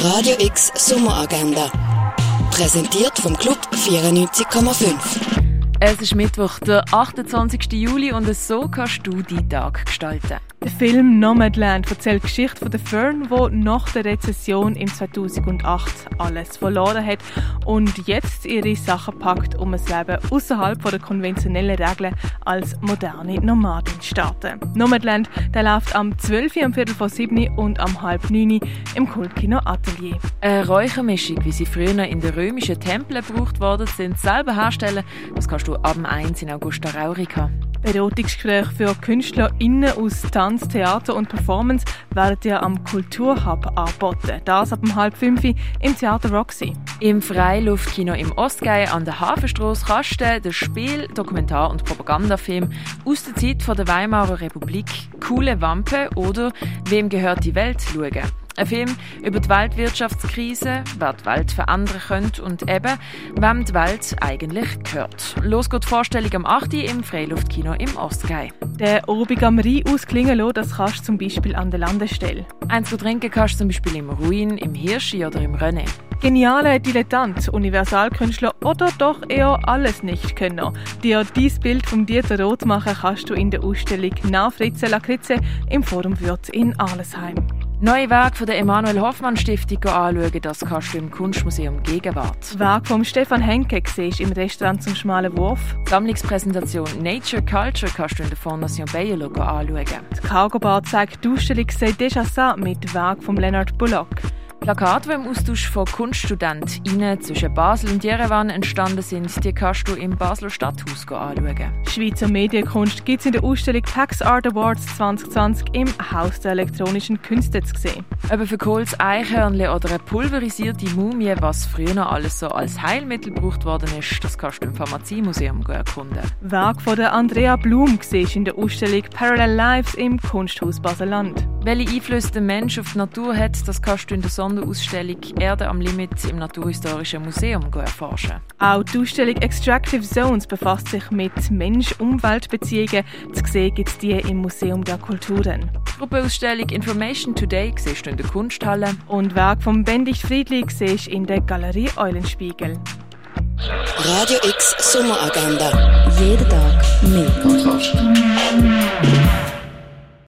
Radio X Sommeragenda. Präsentiert vom Club 94,5. Es ist Mittwoch, der 28. Juli und so kannst du deinen Tag gestalten. Der Film Nomadland erzählt die Geschichte von der Fern, die nach der Rezession im 2008 alles verloren hat und jetzt ihre Sachen packt, um ein Leben außerhalb der konventionellen Regeln als moderne Nomadin zu starten. Nomadland der läuft am 12. am Viertel vor 7 und am halb 9 im Kultkino Atelier. Eine Räuchermischung, wie sie früher in den römischen Tempeln gebraucht worden sind, selber herstellen, das kannst du ab 1 in Augusta Raurica. Beratungsgespräche für KünstlerInnen aus Tanz, Theater und Performance werden ja am Kulturhub angeboten. Das ab um halb fünf im Theater Roxy. Im Freiluftkino im Ostgei an der Hafenstrasse kannst du den Spiel-, Dokumentar- und Propagandafilm aus der Zeit der Weimarer Republik «Coole Wampe» oder «Wem gehört die Welt?» schauen. Ein Film über die Weltwirtschaftskrise, wer die Welt verändern könnte und eben, wem die Welt eigentlich gehört. Los geht die Vorstellung am 8. im Freiluftkino im Ostgei. Der Obig am Rhein ausklingen lassen, das kannst du zum Beispiel an der Landestelle. Eins zu trinken kannst du zum Beispiel im Ruin, im Hirschi oder im René. Geniale Dilettant, Universalkünstler oder doch eher alles nicht können. Dir dieses Bild vom Dieter Roth machen kannst du in der Ausstellung «Na Fritze Lakritze» im Forum Würz in Arlesheim. Neue Werke von der Emanuel Hoffmann Stiftung anschauen, das kannst du im Kunstmuseum Gegenwart. Werk von Stefan Henke siehst im Restaurant zum Schmalen Wurf. Die Sammlungspräsentation Nature Culture kannst du in der Fondation Bayerlo anschauen. Die Cargo Bar zeigt die Ausstellung «C'est déjà ça» mit Werk von Leonard Bullock. Plakate, die im Austausch von KunststudentInnen zwischen Basel und Jerewan entstanden sind, die kannst du im Basler Stadthaus anschauen. Schweizer Medienkunst gibt es in der Ausstellung Tax Art Awards 2020 im Haus der elektronischen Künste zu sehen. Eben für Kohls Eichhörnchen oder eine pulverisierte Mumie, was früher noch alles so als Heilmittel gebraucht worden ist, das kannst du im Pharmaziemuseum erkunden. Werk von der Andrea Blum siehst in der Ausstellung Parallel Lives im Kunsthaus Baseland. Welche Einflüsse der Mensch auf die Natur hat, das kannst du in der Sonderausstellung Erde am Limit im Naturhistorischen Museum erforschen. Auch die Ausstellung Extractive Zones befasst sich mit Mensch-Umwelt-Beziehungen. Zu sehen gibt es die im Museum der Kulturen. Die Gruppenausstellung Information Today siehst du in der Kunsthalle. Und Werk von Benedikt Friedli siehst in der Galerie Eulenspiegel. Radio X Sommeragenda. Jeden Tag mehr.